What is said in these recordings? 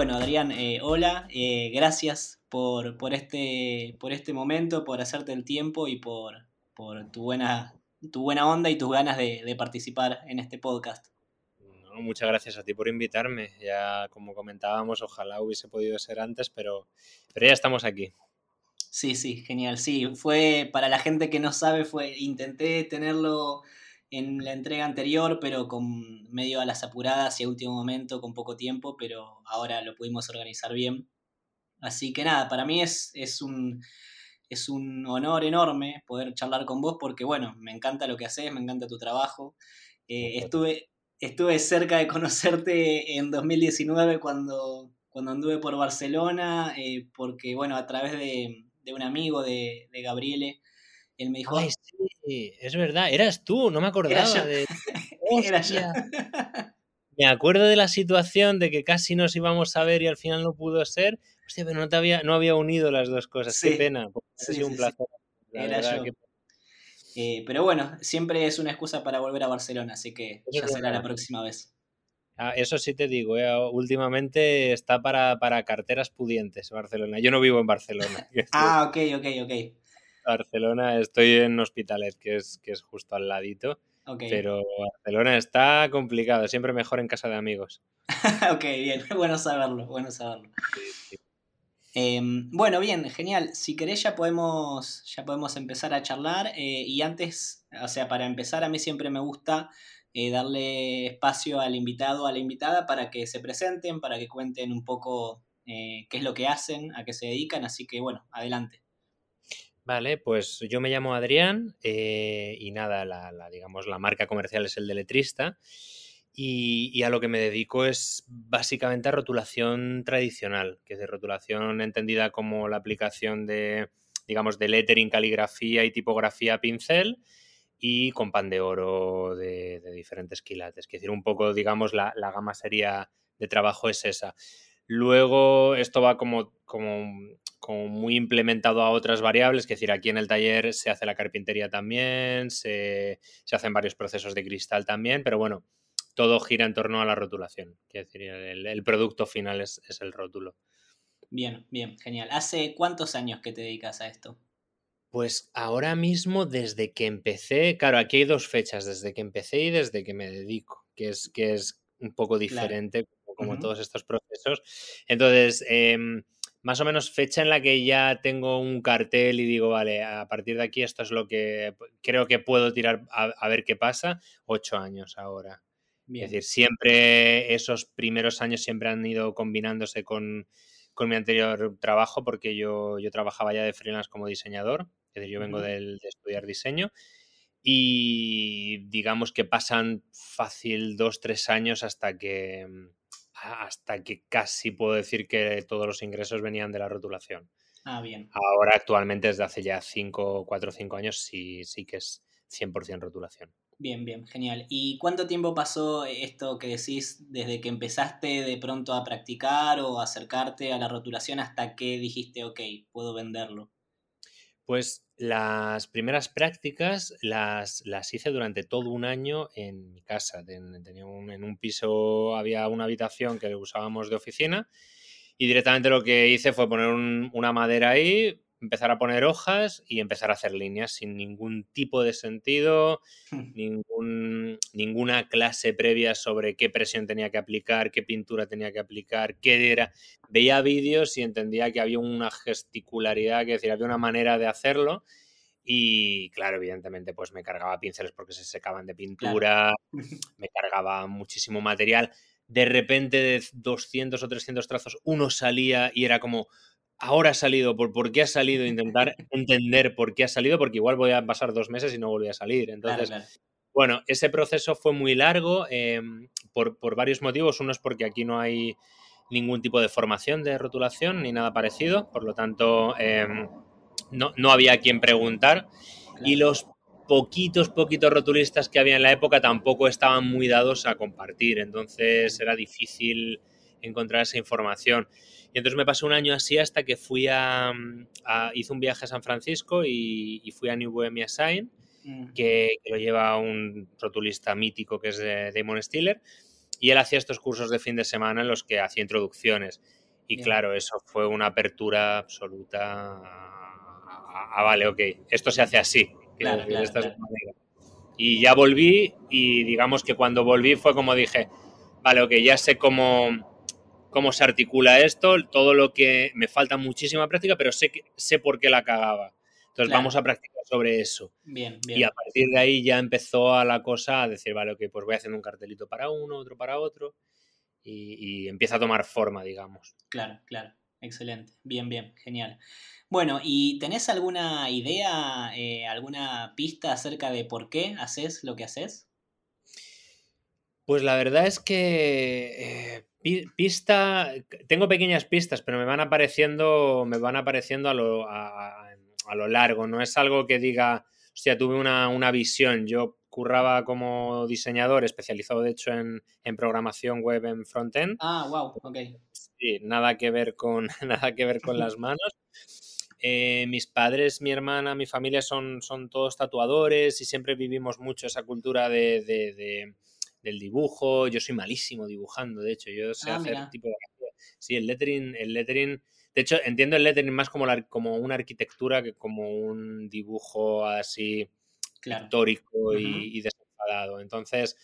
Bueno, Adrián, eh, hola, eh, gracias por, por, este, por este momento, por hacerte el tiempo y por, por tu, buena, tu buena onda y tus ganas de, de participar en este podcast. No, muchas gracias a ti por invitarme. Ya como comentábamos, ojalá hubiese podido ser antes, pero, pero ya estamos aquí. Sí, sí, genial. Sí, fue para la gente que no sabe, fue intenté tenerlo en la entrega anterior, pero con medio a las apuradas y a último momento, con poco tiempo, pero ahora lo pudimos organizar bien. Así que nada, para mí es, es, un, es un honor enorme poder charlar con vos porque, bueno, me encanta lo que haces, me encanta tu trabajo. Eh, estuve, estuve cerca de conocerte en 2019 cuando, cuando anduve por Barcelona, eh, porque, bueno, a través de, de un amigo de, de Gabriele, él me dijo... Ay, sí, es verdad, eras tú, no me acordaba de... Era yo. Me acuerdo de la situación de que casi nos íbamos a ver y al final no pudo ser. Hostia, pero no, te había, no había unido las dos cosas. Sí. Qué pena. porque ha Sí, sido sí, un sí. placer. la Era verdad yo. que- Eh, pero bueno, siempre es una excusa para volver a Barcelona, así que ya será la próxima vez. Ah, eso sí te digo, eh, últimamente está para, para carteras pudientes Barcelona. Yo no vivo en Barcelona. Ah, ok, ok, ok. Barcelona, estoy en Hospitalet, que es, que es justo al ladito. Ok, Pero Barcelona está complicado, siempre mejor en casa de amigos. ok, bien, bueno saberlo, bueno saberlo. Em, bueno, bien, genial. Si querés ya podemos, ya podemos empezar a charlar. eh, y antes, o sea, para empezar, a mí siempre me gusta eh, darle espacio al invitado, a la invitada, para que se presenten, para que cuenten un poco eh, qué es lo que hacen, a qué se dedican. Así que bueno, adelante. Vale, pues yo me llamo Adrián eh, y nada, la, la, digamos, la marca comercial es el de letrista y, y a lo que me dedico es básicamente a rotulación tradicional, que es de rotulación entendida como la aplicación de, digamos, de lettering, caligrafía y tipografía a pincel y con pan de oro de, de diferentes quilates. Es decir, un poco, digamos, la, la gama sería de trabajo es esa. Luego esto va como, como, como, muy implementado a otras variables, es decir, aquí en el taller se hace la carpintería también, se, se hacen varios procesos de cristal también, pero bueno, todo gira en torno a la rotulación. Es decir, el, el producto final es, es, el rótulo. Bien, bien, genial. ¿Hace cuántos años que te dedicas a esto? Pues ahora mismo, desde que empecé, claro, aquí hay dos fechas, desde que empecé y desde que me dedico, que es, que es un poco diferente. Claro como uh -huh. todos estos procesos. Entonces, eh, más o menos fecha en la que ya tengo un cartel y digo, vale, a partir de aquí esto es lo que creo que puedo tirar a, a ver qué pasa, ocho años ahora. Bien. Es decir, siempre esos primeros años siempre han ido combinándose con, con mi anterior trabajo porque yo, yo, trabajaba ya de freelance como diseñador, es decir, yo vengo uh -huh. de, de estudiar diseño y digamos que pasan fácil dos, tres años hasta que hasta que casi puedo decir que todos los ingresos venían de la rotulación. Ah, bien. Ahora, actualmente, desde hace ya 5, 4 o 5 años, sí, sí que es 100% rotulación. Bien, bien, genial. ¿Y cuánto tiempo pasó esto que decís desde que empezaste de pronto a practicar o acercarte a la rotulación hasta que dijiste, ok, puedo venderlo? Pues las primeras prácticas las, las, hice durante todo un año en mi casa. Tenía un, en un piso había una habitación que usábamos de oficina y directamente lo que hice fue poner un, una madera ahí, empezar a poner hojas y empezar a hacer líneas sin ningún tipo de sentido, ningún, ninguna clase previa sobre qué presión tenía que aplicar, qué pintura tenía que aplicar, qué era. Veía vídeos y entendía que había una gesticularidad, que decir, había una manera de hacerlo. Y claro, evidentemente, pues me cargaba pinceles porque se secaban de pintura, claro. me cargaba muchísimo material. De repente, de 200 o 300 trazos, uno salía y era como, ahora ha salido, ¿por, por qué ha salido? Intentar entender por qué ha salido, porque igual voy a pasar dos meses y no volví a salir. Entonces, claro, claro. bueno, ese proceso fue muy largo eh, por, por, varios motivos. Uno es porque aquí no hay ningún tipo de formación de rotulación ni nada parecido, por lo tanto, eh, no, no, había a quien preguntar. Claro. Y los poquitos, poquitos rotulistas que había en la época tampoco estaban muy dados a compartir, entonces era difícil encontrar esa información. Y entonces me pasé un año así hasta que fui a, a hice un viaje a San Francisco y, y fui a New Bohemia Sign, mm. que, que, lo lleva un rotulista mítico que es de Damon Stiller. y él hacía estos cursos de fin de semana en los que hacía introducciones. Y claro, eso fue una apertura absoluta a, vale, ok, esto se hace así. Y ya volví y digamos que cuando volví fue como dije, vale, ok, ya sé cómo, cómo se articula esto, todo lo que me falta muchísima práctica, pero sé, que, sé por qué la cagaba. Entonces vamos a practicar sobre eso. Bien, bien. Y a partir de ahí ya empezó a la cosa a decir, vale, ok, pues voy haciendo un cartelito para uno, otro para otro y, empieza a tomar forma, digamos. Claro, claro. Excelente. Bien, bien. Genial. Bueno, ¿y tenés alguna idea, eh, alguna pista acerca de por qué haces lo que haces? Pues la verdad es que eh, pista, tengo pequeñas pistas, pero me van apareciendo, me van apareciendo a lo, a, lo largo. No es algo que diga, hostia, tuve una, una visión. Yo curraba como diseñador, especializado de hecho en, programación web en frontend. Ah, wow, ok. Sí, nada que ver con, nada que ver con las manos. Eh, mis padres, mi hermana, mi familia son, son todos tatuadores y siempre vivimos mucho esa cultura de, del dibujo. Yo soy malísimo dibujando, de hecho, yo sé ah, hacer tipo de... Sí, el lettering, el lettering... De hecho, entiendo el lettering más como, la, como una arquitectura que como un dibujo así histórico y, desenfadado. Entonces,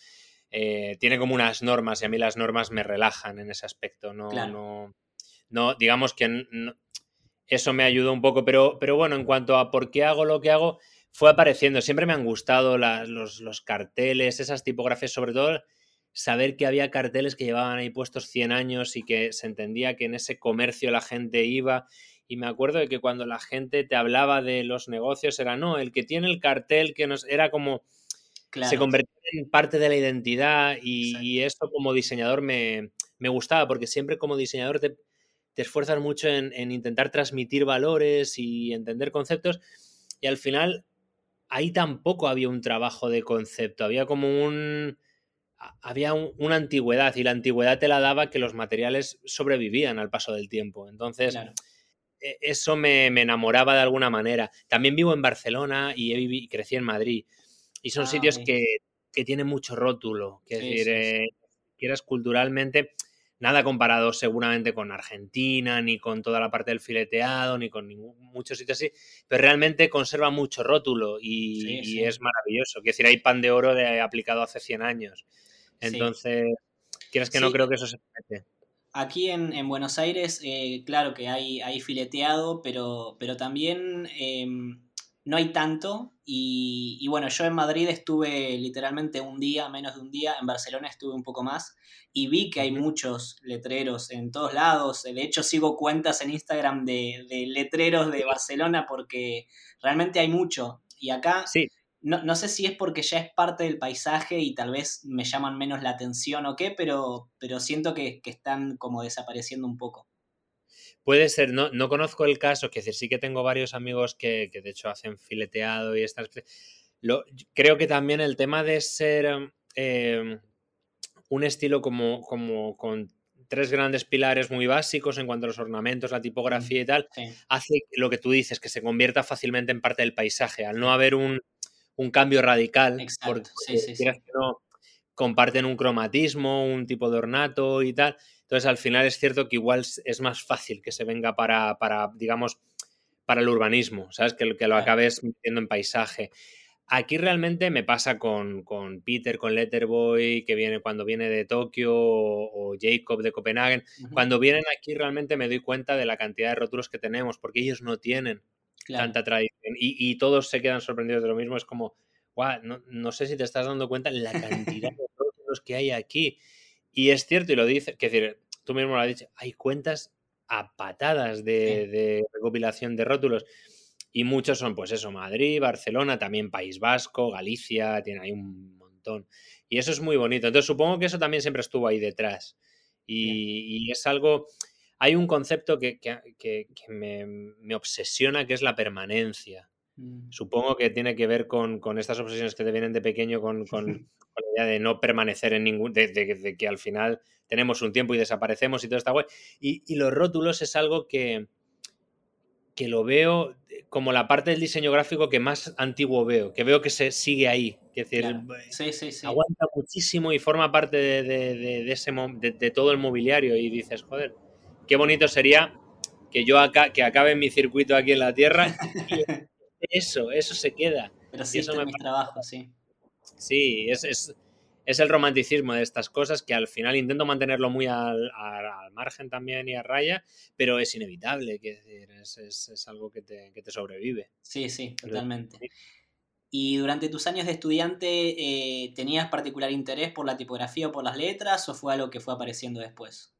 eh, tiene como unas normas y a mí las normas me relajan en ese aspecto. No, no, no digamos que eso me ayudó un poco, pero, pero bueno, en cuanto a por qué hago lo que hago, fue apareciendo. Siempre me han gustado los, los, carteles, esas tipografías, sobre todo saber que había carteles que llevaban ahí puestos 100 años y que se entendía que en ese comercio la gente iba. Y me acuerdo de que cuando la gente te hablaba de los negocios era, no, el que tiene el cartel que nos era como... Se convertía en parte de la identidad y, eso como diseñador me, gustaba porque siempre como diseñador te, esfuerzas mucho en, intentar transmitir valores y entender conceptos y al final ahí tampoco había un trabajo de concepto, había como un... Había una antigüedad y la antigüedad te la daba que los materiales sobrevivían al paso del tiempo. Entonces, e, eso me, enamoraba de alguna manera. También vivo en Barcelona y he crecí en Madrid. Y son ah, sitios que, tienen mucho rótulo. Que decir, eh, quieras culturalmente, nada comparado seguramente con Argentina, ni con toda la parte del fileteado, ni con ningún, muchos sitios así, pero realmente conserva mucho rótulo y, es maravilloso. Quiero decir, hay pan de oro de, aplicado hace 100 años. Entonces, quieres que no creo que eso se mete. Aquí en, Buenos Aires, eh, claro que hay, hay fileteado, pero, pero también em, no hay tanto. Y, bueno, yo en Madrid estuve literalmente un día, menos de un día. En Barcelona estuve un poco más. Y vi que hay muchos letreros en todos lados. De hecho, sigo cuentas en Instagram de, de letreros de Barcelona porque realmente hay mucho. Y acá sí. No, sé si es porque ya es parte del paisaje y tal vez me llaman menos la atención o qué, pero, pero siento que, están como desapareciendo un poco. Puede ser, no, no conozco el caso, que decir, sí que tengo varios amigos que, de hecho hacen fileteado y estas. Lo, creo que también el tema de ser em, em, un estilo como, como con tres grandes pilares muy básicos en cuanto a los ornamentos, la tipografía y tal, hace lo que tú dices, que se convierta fácilmente en parte del paisaje. Al no haber un, un cambio radical, porque no, comparten un cromatismo, un tipo de ornato y tal. Entonces, al final es cierto que igual es más fácil que se venga para, para digamos, para el urbanismo, ¿sabes? Que, que lo acabes metiendo en paisaje. Aquí realmente me pasa con, Peter, con Letterboy, que viene cuando viene de Tokio, o, Jacob de Copenhague. Cuando vienen aquí realmente me doy cuenta de la cantidad de rótulos que tenemos, porque ellos no tienen tanta tradición. Y, todos se quedan sorprendidos de lo mismo. Es como, no, sé si te estás dando cuenta la cantidad de rótulos que hay aquí. Y es cierto, y lo dices, que decir, tú mismo lo has dicho, hay cuentas a patadas de, recopilación de rótulos. Y muchos son, pues eso, Madrid, Barcelona, también País Vasco, Galicia, tiene ahí un montón. Y eso es muy bonito. Entonces supongo que eso también siempre estuvo ahí detrás. y es algo, hay un concepto que, me, obsesiona, que es la permanencia. Mm. Supongo que tiene que ver con, estas obsesiones que te vienen de pequeño, con, la idea de no permanecer en ningún, de, que al final tenemos un tiempo y desaparecemos y todo está guay. Y, los rótulos es algo que, que lo veo como la parte del diseño gráfico que más antiguo veo, que veo que se sigue ahí. Es decir, aguanta muchísimo y forma parte de, ese, de, todo el mobiliario. Y dices, joder, qué bonito sería que yo acá, que acabe mi circuito aquí en la Tierra. y eso, eso se queda. Pero sí, eso es mi trabajo, sí. Sí, es, es, el romanticismo de estas cosas que al final intento mantenerlo muy al, margen también y a raya, pero es inevitable, que es, es, algo que te, que te, sobrevive. Sí, sí, totalmente. ¿Y durante tus años de estudiante eh, tenías particular interés por la tipografía o por las letras o fue algo que fue apareciendo después?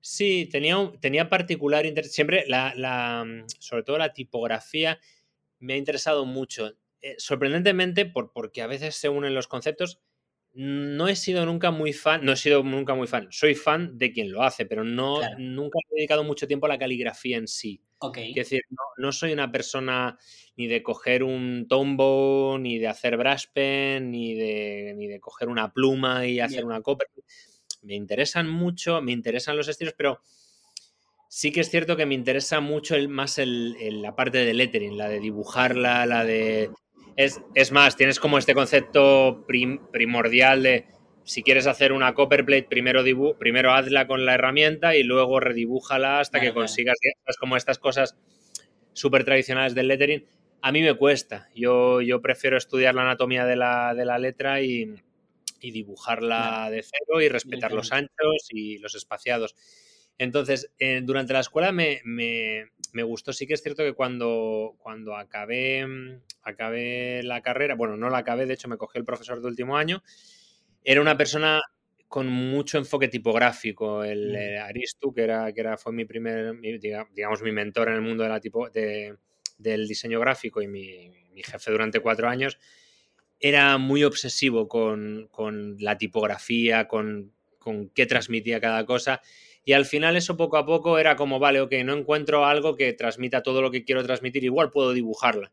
Sí, tenía, tenía particular interés. Siempre, la, la, sobre todo la tipografía, me ha interesado mucho. Eh, sorprendentemente, por, porque a veces se unen los conceptos, no he sido nunca muy fan, no he sido nunca muy fan, soy fan de quien lo hace, pero no, nunca he dedicado mucho tiempo a la caligrafía en sí. Okay. Es decir, no, soy una persona ni de coger un tombo, ni de hacer brush pen, ni de, ni de coger una pluma y hacer una copa. Me interesan mucho, me interesan los estilos, pero sí que es cierto que me interesa mucho el, más el, la parte de lettering, la de dibujarla, la de es, más, tienes como este concepto primordial de si quieres hacer una copperplate, primero, primero hazla con la herramienta y luego redibújala hasta que consigas. Es como estas cosas súper tradicionales del lettering. A mí me cuesta. Yo, yo prefiero estudiar la anatomía de la, letra y, dibujarla de cero y respetar los anchos y los espaciados. Entonces, eh, durante la escuela me, me gustó. Sí que es cierto que cuando, cuando acabé, mm, acabé la carrera, bueno, no la acabé, de hecho me cogí el profesor de último año, era una persona con mucho enfoque tipográfico. El mm. eh, Aristu, que era, que era, fue mi primer, digamos, mi mentor en el mundo de la tipo, de, del diseño gráfico y mi, mi, jefe durante cuatro años, era muy obsesivo con, con la tipografía, con, con qué transmitía cada cosa. Y al final eso poco a poco era como, vale, ok, no encuentro algo que transmita todo lo que quiero transmitir, igual puedo dibujarla.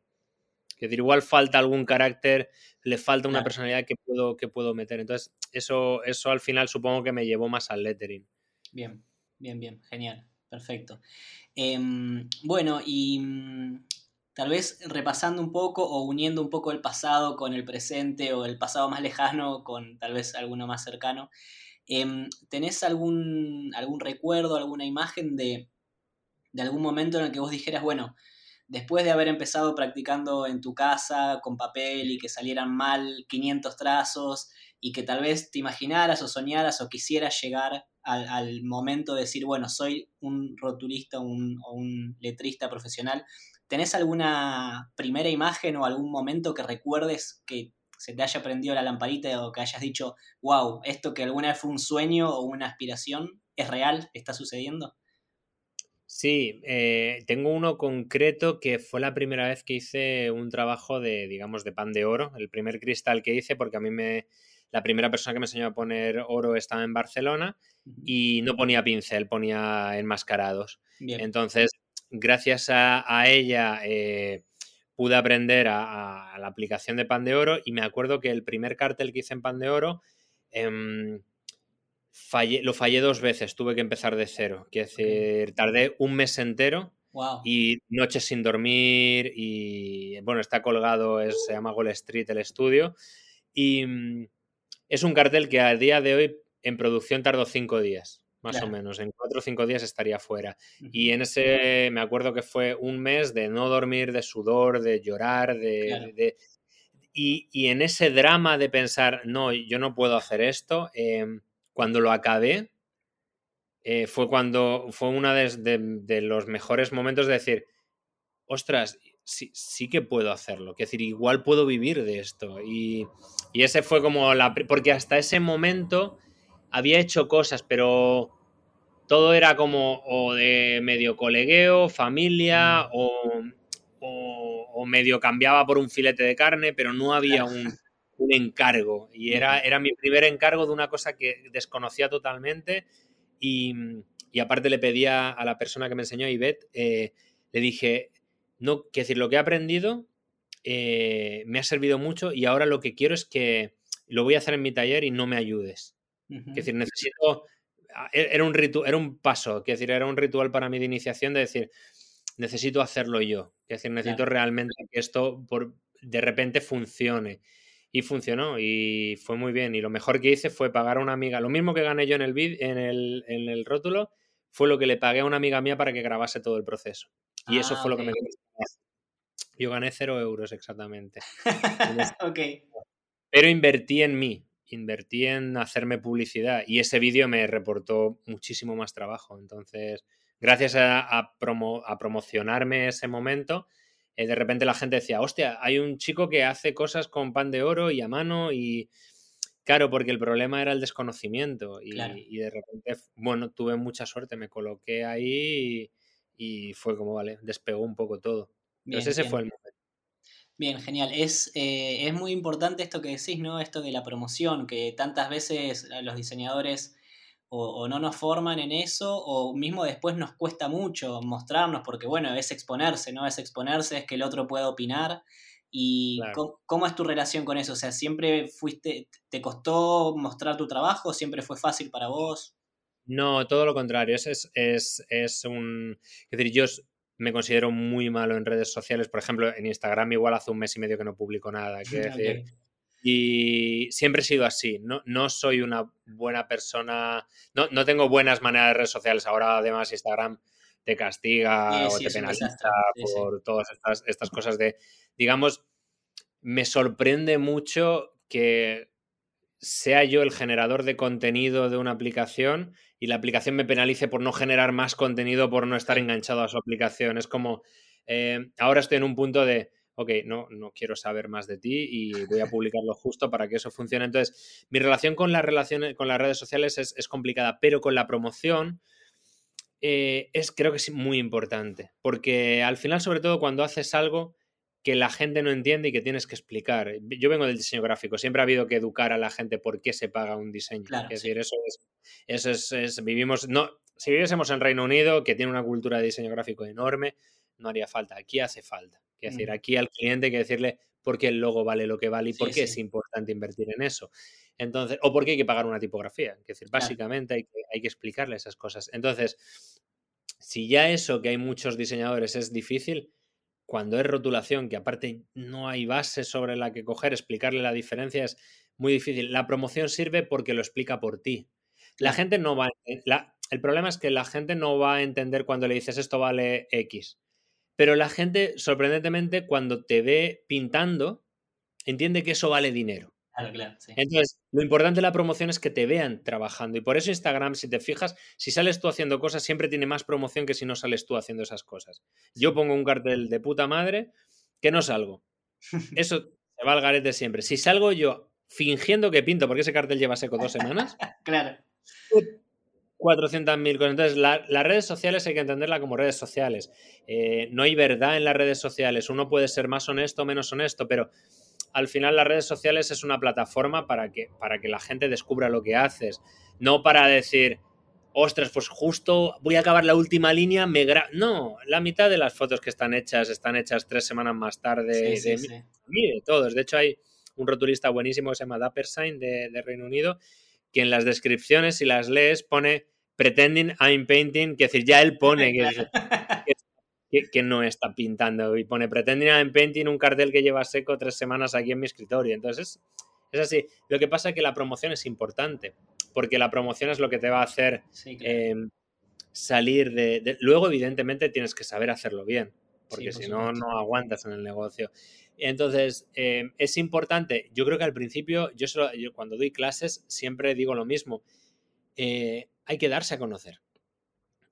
Es decir, igual falta algún carácter, le falta una personalidad que puedo, que puedo meter. Entonces, eso, eso al final supongo que me llevó más al lettering. Bien, bien, bien, genial, perfecto. Em, bueno, y mm, tal vez repasando un poco o uniendo un poco el pasado con el presente o el pasado más lejano con tal vez alguno más cercano. Em, ¿Tenés algún, algún recuerdo, alguna imagen de, algún momento en el que vos dijeras, bueno, después de haber empezado practicando en tu casa con papel y que salieran mal 500 trazos y que tal vez te imaginaras o soñaras o quisieras llegar al, momento de decir, bueno, soy un rotulista o un letrista profesional, ¿tenés alguna primera imagen o algún momento que recuerdes que se te haya prendido la lamparita o que hayas dicho, wow, esto que alguna vez fue un sueño o una aspiración, ¿es real? ¿Está sucediendo? Sí, eh, tengo uno concreto que fue la primera vez que hice un trabajo de, digamos, de pan de oro, el primer cristal que hice, porque a mí me, la primera persona que me enseñó a poner oro estaba en Barcelona y no ponía pincel, ponía enmascarados. Entonces, gracias a, ella, eh, pude aprender a, la aplicación de Pan de Oro y me acuerdo que el primer cartel que hice en Pan de Oro em, lo fallé dos veces, tuve que empezar de cero. Quiero decir, tardé un mes entero y noches sin dormir y bueno, está colgado, se llama Gold Street el estudio. Y mm, es un cartel que a día de hoy en producción tardó cinco días más o menos. En cuatro o cinco días estaría fuera. Y en ese, me acuerdo que fue un mes de no dormir, de sudor, de llorar, de... y, en ese drama de pensar, no, yo no puedo hacer esto, em, cuando lo acabé, eh, fue cuando fue uno de, los mejores momentos de decir, ostras, sí, sí que puedo hacerlo, que decir, igual puedo vivir de esto. Y, y ese fue como la... Porque hasta ese momento había hecho cosas, pero todo era como o de medio colegueo, familia, mm. o, medio cambiaba por un filete de carne, pero no había un, encargo. Y era, era mi primer encargo de una cosa que desconocía totalmente. Y, aparte le pedía a la persona que me enseñó, Ivette, eh, le dije, no, que decir, lo que he aprendido eh, me ha servido mucho y ahora lo que quiero es que lo voy a hacer en mi taller y no me ayudes. Es decir, necesito. Ah, e, era un, era un paso, es decir, era un ritual para mí de iniciación de decir, necesito hacerlo yo. Es decir, necesito realmente que esto por, de repente funcione. Y funcionó y fue muy bien. Y lo mejor que hice fue pagar a una amiga. Lo mismo que gané yo en el, en el, en el rótulo fue lo que le pagué a una amiga mía para que grabase todo el proceso. Y eso fue lo que me. Yo gané cero euros exactamente. ok. Pero invertí en mí, invertí en hacerme publicidad y ese vídeo me reportó muchísimo más trabajo. Entonces, gracias a, promocionarme ese momento, eh, de repente la gente decía, hostia, hay un chico que hace cosas con pan de oro y a mano y... Claro, porque el problema era el desconocimiento y, de repente, bueno, tuve mucha suerte, me coloqué ahí y, fue como, vale, despegó un poco todo. Entonces ese fue el momento. Bien, genial. Es, eh, es muy importante esto que decís, ¿no? Esto de la promoción, que tantas veces los diseñadores o, no nos forman en eso, o mismo después nos cuesta mucho mostrarnos, porque bueno, es exponerse, ¿no? Es exponerse, es que el otro pueda opinar. ¿Y ¿cómo, es tu relación con eso? O sea, ¿siempre fuiste, te costó mostrar tu trabajo? ¿Siempre fue fácil para vos? No, todo lo contrario. Es, es, es, es un. Es decir, yo me considero muy malo en redes sociales. Por ejemplo, en Instagram igual hace un mes y medio que no publico nada. decir. Y siempre he sido así. No, no soy una buena persona. No, no, tengo buenas maneras de redes sociales. Ahora, además, Instagram te castiga o te penaliza por todas estas, estas cosas de. Digamos, me sorprende mucho que sea yo el generador de contenido de una aplicación y la aplicación me penalice por no generar más contenido, por no estar enganchado a su aplicación. Es como, eh, ahora estoy en un punto de, ok, no, no quiero saber más de ti y voy a publicarlo justo para que eso funcione. Entonces, mi relación con las relaciones, con las redes sociales es, complicada, pero con la promoción eh, es, creo que es muy importante, porque al final, sobre todo cuando haces algo que la gente no entiende y que tienes que explicar. Yo vengo del diseño gráfico, siempre ha habido que educar a la gente por qué se paga un diseño. es decir, eso es, eso es, vivimos, no, si viviésemos en Reino Unido, que tiene una cultura de diseño gráfico enorme, no haría falta. Aquí hace falta. Es decir, mm. aquí al cliente hay que decirle por qué el logo vale lo que vale y por qué es importante invertir en eso. Entonces, o por qué hay que pagar una tipografía. Es decir, básicamente hay que, hay que explicarle esas cosas. Entonces, si ya eso que hay muchos diseñadores es difícil, cuando es rotulación, que aparte no hay base sobre la que coger, explicarle la diferencia es muy difícil. La promoción sirve porque lo explica por ti. La gente no va el problema es que la gente no va a entender cuando le dices esto vale X. Pero la gente, sorprendentemente, cuando te ve pintando, entiende que eso vale dinero. Entonces, lo importante de la promoción es que te vean trabajando. Y por eso Instagram, si te fijas, si sales tú haciendo cosas, siempre tiene más promoción que si no sales tú haciendo esas cosas. Yo pongo un cartel de puta madre que no salgo. Eso se va al garete siempre. Si salgo yo fingiendo que pinto, porque ese cartel lleva seco dos semanas. claro. 400.000 cosas. Entonces, las redes sociales hay que entenderla como redes sociales. Eh, no hay verdad en las redes sociales. Uno puede ser más honesto o menos honesto, pero al final las redes sociales es una plataforma para que, para que la gente descubra lo que haces, no para decir, ostras, pues justo voy a acabar la última línea, me No, la mitad de las fotos que están hechas están hechas tres semanas más tarde. de, todos. De hecho, hay un rotulista buenísimo que se llama Dappersign de, de Reino Unido, que en las descripciones, si las lees, pone pretending I'm painting, que decir, ya él pone que, que, no está pintando y pone pretending en painting un cartel que lleva seco tres semanas aquí en mi escritorio. Entonces, es así. Lo que pasa es que la promoción es importante, porque la promoción es lo que te va a hacer em, salir de, Luego, evidentemente, tienes que saber hacerlo bien, porque si no, no aguantas en el negocio. Entonces, em, es importante. Yo creo que al principio, yo, yo, cuando doy clases, siempre digo lo mismo. Eh, hay que darse a conocer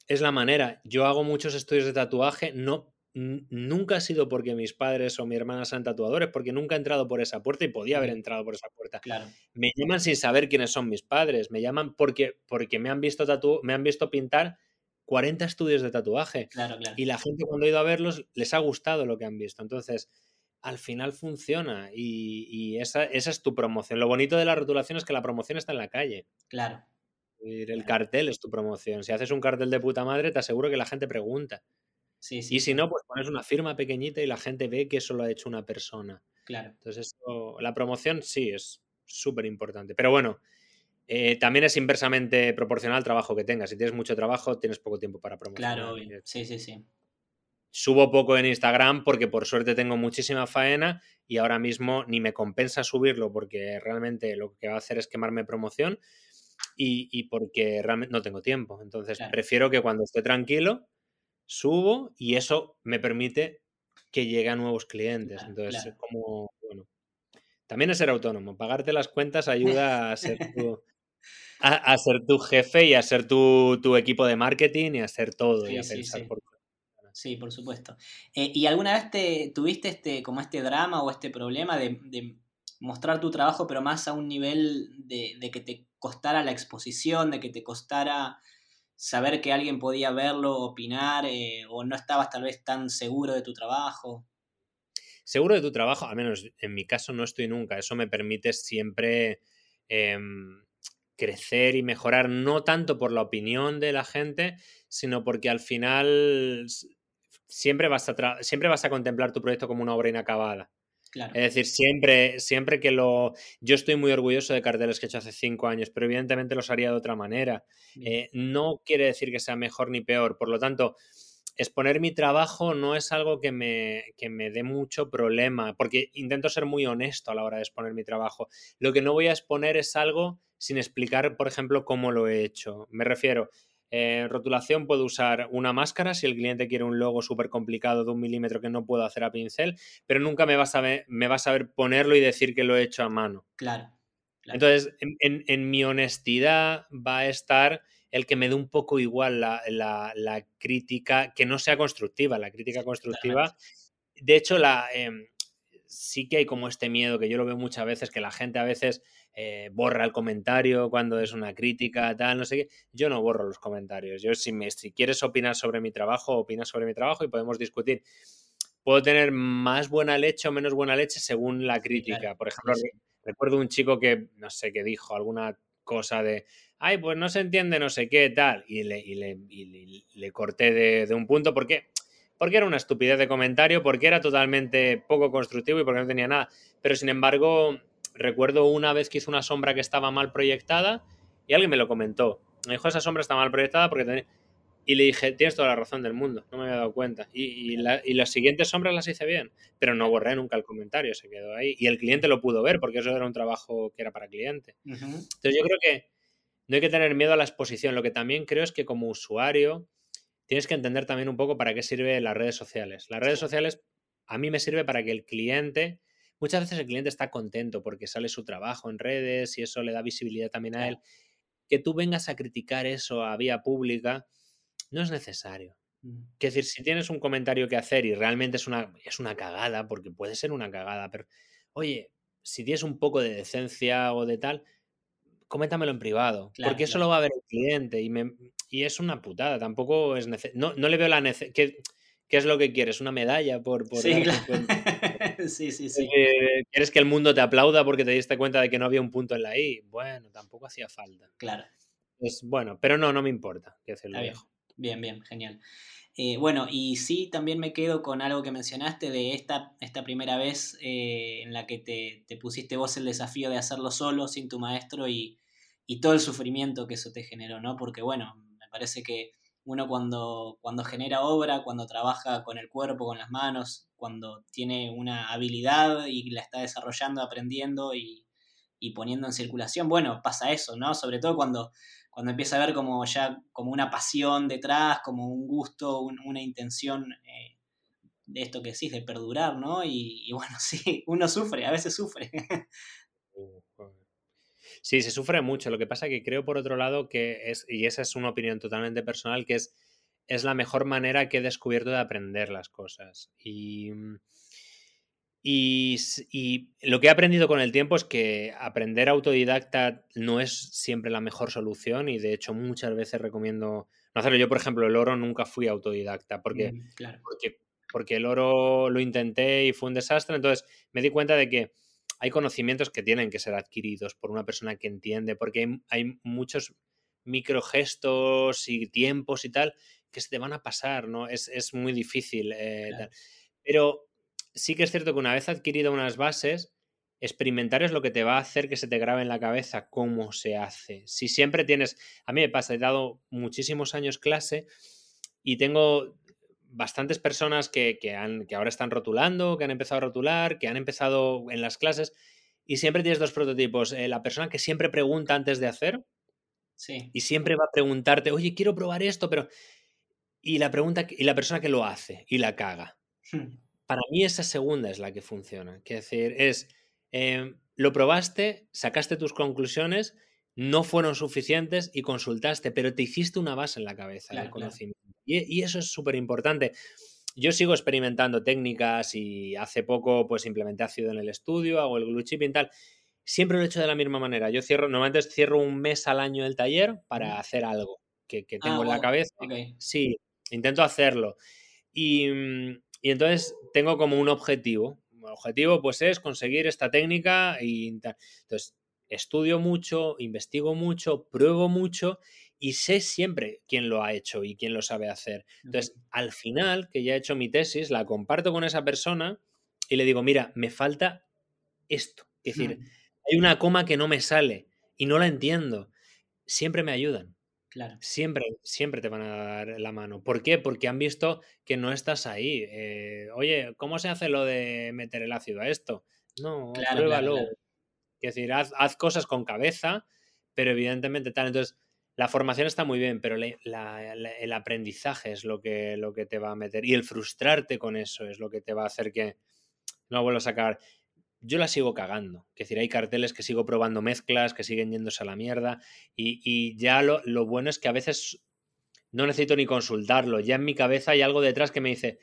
es la manera. Yo hago muchos estudios de tatuaje, no, nunca ha sido porque mis padres o mi hermana sean tatuadores, porque nunca he entrado por esa puerta y podía haber entrado por esa puerta. Claro. Me llaman sin saber quiénes son mis padres, me llaman porque, porque me, han visto tatu me han visto pintar 40 estudios de tatuaje. Y la gente cuando ha ido a verlos les ha gustado lo que han visto. Entonces, al final funciona y, esa, esa, es tu promoción. Lo bonito de la rotulación es que la promoción está en la calle. Claro. El cartel es tu promoción. Si haces un cartel de puta madre, te aseguro que la gente pregunta. Sí, sí, y si no, pues pones una firma pequeñita y la gente ve que eso lo ha hecho una persona. Claro. Entonces, la promoción sí es súper importante. Pero bueno, eh, también es inversamente proporcional al trabajo que tengas. Si tienes mucho trabajo, tienes poco tiempo para promocionar. Claro, sí, sí, sí. subo poco en Instagram porque por suerte tengo muchísima faena y ahora mismo ni me compensa subirlo porque realmente lo que va a hacer es quemarme promoción y, porque realmente no tengo tiempo. Entonces prefiero que cuando esté tranquilo subo y eso me permite que llegue a nuevos clientes. Entonces, como, bueno, también es ser autónomo. Pagarte las cuentas ayuda a ser tu, a, ser tu jefe y a ser tu, equipo de marketing y a hacer todo y a pensar por Sí, por supuesto. Eh, ¿Y alguna vez te tuviste este, como este drama o este problema de, mostrar tu trabajo, pero más a un nivel de, que te costara la exposición, de que te costara saber que alguien podía verlo, opinar, eh, o no estabas tal vez tan seguro de tu trabajo? Seguro de tu trabajo, al menos en mi caso no estoy nunca. Eso me permite siempre em, crecer y mejorar, no tanto por la opinión de la gente, sino porque al final siempre vas a, siempre vas a contemplar tu proyecto como una obra inacabada. Es decir, siempre, siempre que lo... Yo estoy muy orgulloso de carteles que he hecho hace cinco años, pero evidentemente los haría de otra manera. Eh, no quiere decir que sea mejor ni peor. Por lo tanto, exponer mi trabajo no es algo que me, que me dé mucho problema, porque intento ser muy honesto a la hora de exponer mi trabajo. Lo que no voy a exponer es algo sin explicar, por ejemplo, cómo lo he hecho. Me refiero, en rotulación puedo usar una máscara si el cliente quiere un logo súper complicado de un milímetro que no puedo hacer a pincel, pero nunca me vas a ver, me vas a ver ponerlo y decir que lo he hecho a mano. Claro. Entonces, en, mi honestidad va a estar el que me dé un poco igual la, crítica, que no sea constructiva. La crítica constructiva, de hecho, la, em, sí que hay como este miedo que yo lo veo muchas veces, que la gente a veces eh, borra el comentario cuando es una crítica, tal, no sé qué. Yo no borro los comentarios. Yo, si, me, si quieres opinar sobre mi trabajo, opinas sobre mi trabajo y podemos discutir. Puedo tener más buena leche o menos buena leche según la crítica. Por ejemplo, recuerdo un chico que, no sé, qué dijo alguna cosa de, ay, pues no se entiende no sé qué, tal, y le, y le, le, corté de, de, un punto porque, porque era una estupidez de comentario, porque era totalmente poco constructivo y porque no tenía nada. Pero sin embargo, recuerdo una vez que hizo una sombra que estaba mal proyectada y alguien me lo comentó. Me dijo, esa sombra está mal proyectada porque... Y le dije, tienes toda la razón del mundo, no me había dado cuenta. Y, las siguientes sombras las hice bien, pero no borré nunca el comentario, se quedó ahí. Y el cliente lo pudo ver porque eso era un trabajo que era para cliente. Entonces yo creo que no hay que tener miedo a la exposición. Lo que también creo es que como usuario tienes que entender también un poco para qué sirven las redes sociales. Las redes sociales a mí me sirve para que el cliente Muchas veces el cliente está contento porque sale su trabajo en redes y eso le da visibilidad también a él. Que tú vengas a criticar eso a vía pública no es necesario. Es decir, si tienes un comentario que hacer y realmente es una, es una cagada, porque puede ser una cagada, pero oye, si tienes un poco de decencia o de tal, coméntamelo en privado, porque eso lo va a ver el cliente y, me, y es una putada, tampoco es necesario. No, no, le veo la necesidad. ¿Qué es lo que quieres? ¿Una medalla por, por sí, sí, sí, sí. ¿Quieres que el mundo te aplauda porque te diste cuenta de que no había un punto en la I? Bueno, tampoco hacía falta. Claro. Es bueno, pero no, no me importa. Que bien. bien, bien, genial. Eh, bueno, y sí, también me quedo con algo que mencionaste de esta, esta primera vez eh, en la que te, te, pusiste vos el desafío de hacerlo solo, sin tu maestro, y, y todo el sufrimiento que eso te generó, ¿no? Porque bueno, me parece que uno cuando, cuando genera obra, cuando trabaja con el cuerpo, con las manos, cuando tiene una habilidad y la está desarrollando, aprendiendo y, poniendo en circulación, bueno, pasa eso, ¿no? Sobre todo cuando, cuando empieza a ver como ya como una pasión detrás, como un gusto, una intención eh, de esto que decís, de perdurar, ¿no? Y, y, bueno, sí, uno sufre, a veces sufre. Sí, se sufre mucho. Lo que pasa que creo, por otro lado, que es, y esa es una opinión totalmente personal, que es, es la mejor manera que he descubierto de aprender las cosas. Y, y, y, lo que he aprendido con el tiempo es que aprender autodidacta no es siempre la mejor solución y de hecho muchas veces recomiendo no hacerlo. Yo, por ejemplo, el oro nunca fui autodidacta porque, mm, porque, porque el oro lo intenté y fue un desastre. Entonces me di cuenta de que hay conocimientos que tienen que ser adquiridos por una persona que entiende, porque hay, muchos microgestos y tiempos y tal que se te van a pasar, ¿no? Es, muy difícil. Eh, Pero sí que es cierto que una vez adquirido unas bases, experimentar es lo que te va a hacer que se te grabe en la cabeza cómo se hace. Si siempre tienes, a mí me pasa, he dado muchísimos años clase y tengo bastantes personas que, han, que ahora están rotulando, que han empezado a rotular, que han empezado en las clases, y siempre tienes dos prototipos. Eh, la persona que siempre pregunta antes de hacer, sí. y siempre va a preguntarte, oye, quiero probar esto, pero... Y la, pregunta, y la persona que lo hace y la caga. Hmm. Para mí esa segunda es la que funciona. Quiero decir, es, em, lo probaste, sacaste tus conclusiones, no fueron suficientes y consultaste, pero te hiciste una base en la cabeza del conocimiento. Y, eso es súper importante. Yo sigo experimentando técnicas y hace poco pues implementé ácido en el estudio, hago el glue chip y tal. Siempre lo he hecho de la misma manera. Yo cierro, normalmente cierro un mes al año el taller para hacer algo que, ah, tengo en la cabeza. Sí, intento hacerlo. Y, y, entonces tengo como un objetivo. El objetivo pues es conseguir esta técnica y entonces estudio mucho, investigo mucho, pruebo mucho y sé siempre quién lo ha hecho y quién lo sabe hacer. Entonces, al final, que ya he hecho mi tesis, la comparto con esa persona y le digo, mira, me falta esto. Es decir, hay una coma que no me sale y no la entiendo. Siempre me ayudan. Claro. Siempre, siempre te van a dar la mano. ¿Por qué? Porque han visto que no estás ahí. Eh, oye, ¿cómo se hace lo de meter el ácido a esto? No, pruébalo. Es decir, haz, haz, cosas con cabeza, pero evidentemente tal. Entonces, la formación está muy bien, pero el aprendizaje es lo que, lo que te va a meter. Y el frustrarte con eso es lo que te va a hacer que no vuelvas a cagar. Yo la sigo cagando. Es decir, hay carteles que sigo probando mezclas, que siguen yéndose a la mierda. Y, ya lo, lo, bueno es que a veces no necesito ni consultarlo. Ya en mi cabeza hay algo detrás que me dice,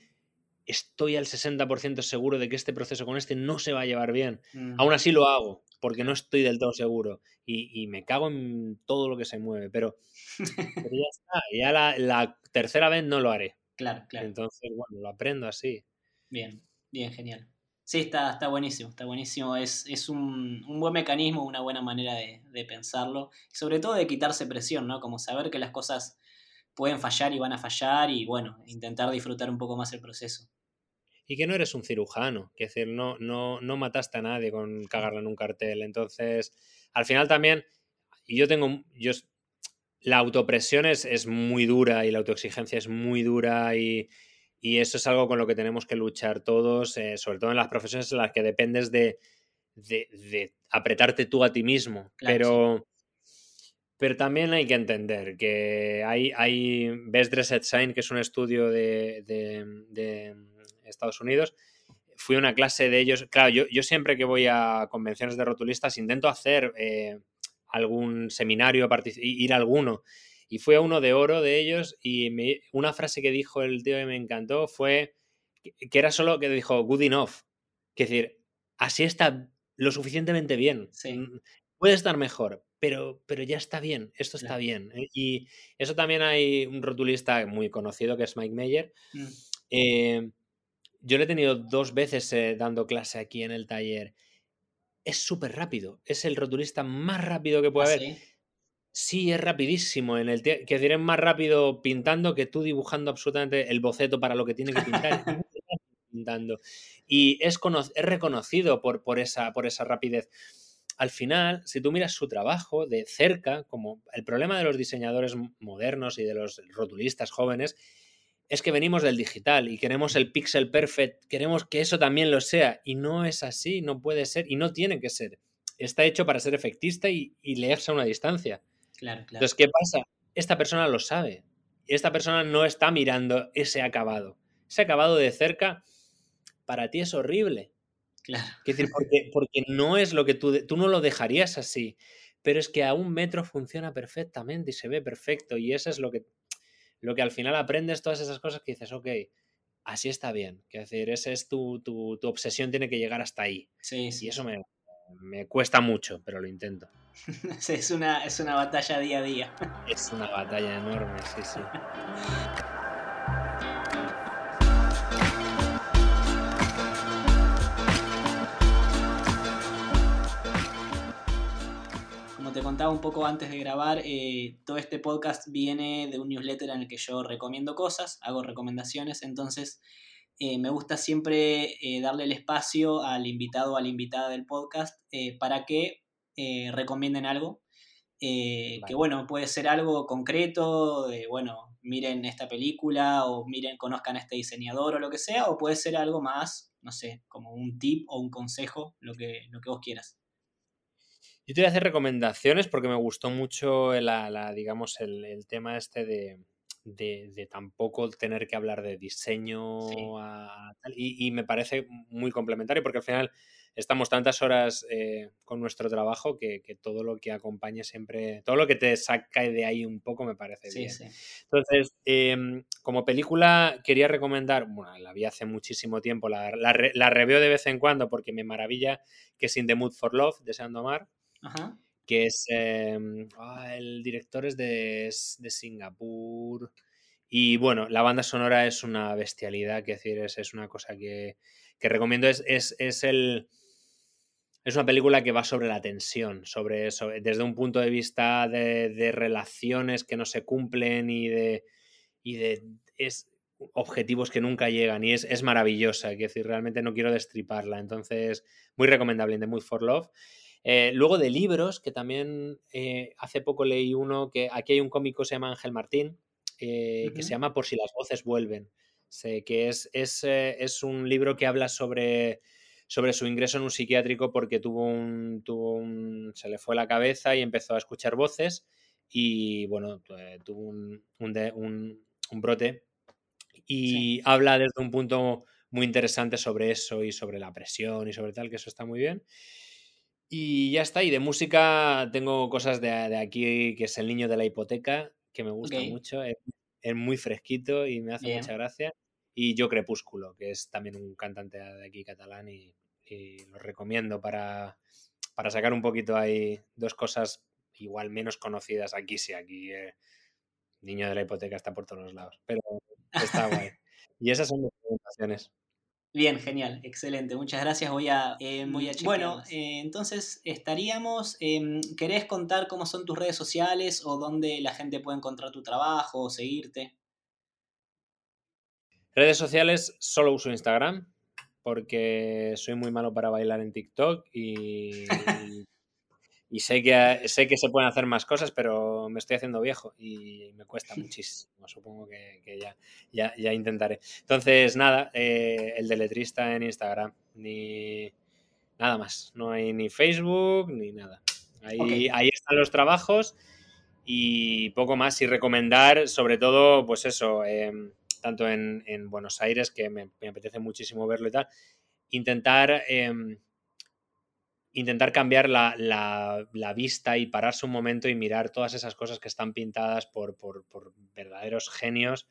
estoy al 60% seguro de que este proceso con este no se va a llevar bien. Aún así lo hago, porque no estoy del todo seguro. Y, me cago en todo lo que se mueve, pero, ya está. Ya la, tercera vez no lo haré. Claro, claro. Entonces, bueno, lo aprendo así. Bien, bien, genial. Sí, está, está buenísimo, está buenísimo. Es, es un, buen mecanismo, una buena manera de, de pensarlo. Y sobre todo de quitarse presión, ¿no? Como saber que las cosas pueden fallar y van a fallar y bueno, intentar disfrutar un poco más el proceso y que no eres un cirujano, que decir, no, no, no mataste a nadie con cagarla en un cartel. Entonces, al final también, y yo tengo, yo, la autopresión es, es muy dura y la autoexigencia es muy dura y, y, eso es algo con lo que tenemos que luchar todos, eh, sobre todo en las profesiones en las que dependes de, de, apretarte tú a ti mismo. pero... Pero también hay que entender que hay, hay Best Dressed Sign, que es un estudio de, Estados Unidos, fui a una clase de ellos. Claro, yo, yo siempre que voy a convenciones de rotulistas intento hacer eh, algún seminario, ir a alguno. Y fui a uno de oro de ellos y una frase que dijo el tío que me encantó fue que, era solo que dijo good enough. Es decir, así está lo suficientemente bien. Mm, puede estar mejor, pero, pero ya está bien, esto está bien. ¿eh? Y eso también hay un rotulista muy conocido que es Mike Meyer. Mm. Eh, yo le he tenido dos veces eh, dando clase aquí en el taller. Es súper rápido. Es el rotulista más rápido que puede ¿Ah, haber. Sí? es rapidísimo. En el que diré más rápido pintando que tú dibujando absolutamente el boceto para lo que tiene que pintar. pintando. Y es, es reconocido por, por, esa, por esa rapidez. Al final, si tú miras su trabajo de cerca, como el problema de los diseñadores modernos y de los rotulistas jóvenes, es que venimos del digital y queremos el pixel perfect, queremos que eso también lo sea. Y no es así, no puede ser y no tiene que ser. Está hecho para ser efectista y, leerse a una distancia. Claro, claro. Entonces, ¿qué pasa? Esta persona lo sabe. Esta persona no está mirando ese acabado. Ese acabado de cerca, para ti es horrible. Claro. Es decir, porque, porque no es lo que tú, tú no lo dejarías así. Pero es que a un metro funciona perfectamente y se ve perfecto. Y eso es lo que lo que al final aprendes todas esas cosas que dices, ok, así está bien. Que decir, esa es tu, tu, tu, obsesión, tiene que llegar hasta ahí. Sí, sí. Y eso me, me cuesta mucho, pero lo intento. es, una, es una batalla día a día. es una batalla enorme, sí, sí. te contaba un poco antes de grabar, eh, todo este podcast viene de un newsletter en el que yo recomiendo cosas, hago recomendaciones, entonces eh, me gusta siempre eh, darle el espacio al invitado o a la invitada del podcast para que recomienden algo. Que bueno, puede ser algo concreto, bueno, miren esta película o miren, conozcan a este diseñador o lo que sea, o puede ser algo más, no sé, como un tip o un consejo, lo que, lo que vos quieras. Yo te voy a hacer recomendaciones porque me gustó mucho la, digamos, el, tema este de, de, tampoco tener que hablar de diseño y, me parece muy complementario porque al final estamos tantas horas eh, con nuestro trabajo que, todo lo que acompañe siempre, todo lo que te saca de ahí un poco me parece bien. Entonces, em, como película quería recomendar, bueno, la vi hace muchísimo tiempo, la, la, reveo de vez en cuando porque me maravilla, que es In the Mood for Love, Deseando Que es. Em, ah, el director es de, Singapur. Y bueno, la banda sonora es una bestialidad, que decir, es, una cosa que, recomiendo. Es, es, el. Es una película que va sobre la tensión, sobre, eso desde un punto de vista de, relaciones que no se cumplen y de. y de. Es, objetivos que nunca llegan y es, es maravillosa, es decir, realmente no quiero destriparla, entonces muy recomendable en The for Love. Eh, luego de libros, que también eh, hace poco leí uno, que aquí hay un cómico que se llama Ángel Martín, eh, que se llama Por si las voces vuelven. Sé que es, es, es, un libro que habla sobre, sobre su ingreso en un psiquiátrico porque tuvo un, tuvo un, se le fue la cabeza y empezó a escuchar voces y bueno, tuvo un, un, un brote y habla desde un punto muy interesante sobre eso y sobre la presión y sobre tal, que eso está muy bien. Y ya está. Y de música tengo cosas de, aquí, que es El Niño de la Hipoteca, que me gusta mucho. Es, muy fresquito y me hace mucha gracia. Y Yo Crepúsculo, que es también un cantante de aquí catalán y, lo recomiendo para, para, sacar un poquito ahí dos cosas igual menos conocidas. Aquí sí, aquí eh, Niño de la Hipoteca está por todos lados, pero está guay. Y esas son mis presentaciones. Bien, genial, excelente. Muchas gracias. Voy a, eh, voy a Bueno, eh, entonces estaríamos. Em, ¿Querés contar cómo son tus redes sociales o dónde la gente puede encontrar tu trabajo o seguirte? Redes sociales, solo uso Instagram porque soy muy malo para bailar en TikTok y, y sé que, sé que se pueden hacer más cosas, pero me estoy haciendo viejo y me cuesta muchísimo. Supongo que, ya, ya, intentaré. Entonces, nada, eh, el deletrista en Instagram, ni nada más. No hay ni Facebook ni nada. Ahí, ahí están los trabajos y poco más. Y recomendar, sobre todo, pues eso, em, tanto en, Buenos Aires, que me, apetece muchísimo verlo y tal, intentar em, intentar cambiar la, vista y pararse un momento y mirar todas esas cosas que están pintadas por, verdaderos genios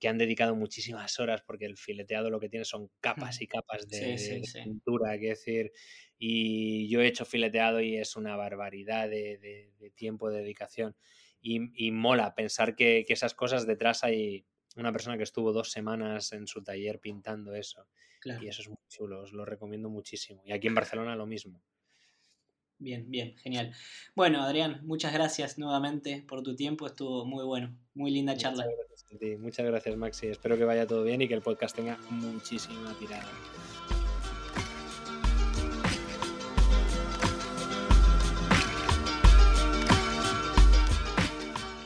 que han dedicado muchísimas horas porque el fileteado lo que tiene son capas y capas de, pintura, hay que decir, y yo he hecho fileteado y es una barbaridad de, tiempo, de dedicación y, mola pensar que, esas cosas detrás hay una persona que estuvo dos semanas en su taller pintando eso. Y eso es muy chulo, os lo recomiendo muchísimo. Y aquí en Barcelona lo mismo. Bien, bien, genial. Bueno, Adrián, muchas gracias nuevamente por tu tiempo, estuvo muy bueno, muy linda charla. Muchas gracias, muchas gracias Maxi, espero que vaya todo bien y que el podcast tenga muchísima tirada.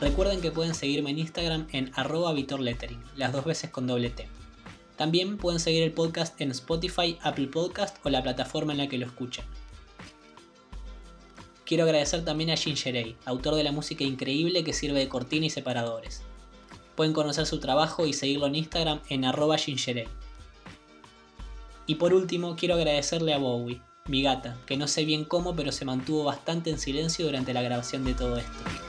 Recuerden que pueden seguirme en Instagram en arroba vitorlettering, las dos veces con doble T. También pueden seguir el podcast en Spotify, Apple Podcast o la plataforma en la que lo escuchen. Quiero agradecer también a Gingerey, autor de la música increíble que sirve de cortina y separadores. Pueden conocer su trabajo y seguirlo en Instagram en arroba. Y por último, quiero agradecerle a Bowie, mi gata, que no sé bien cómo, pero se mantuvo bastante en silencio durante la grabación de todo esto.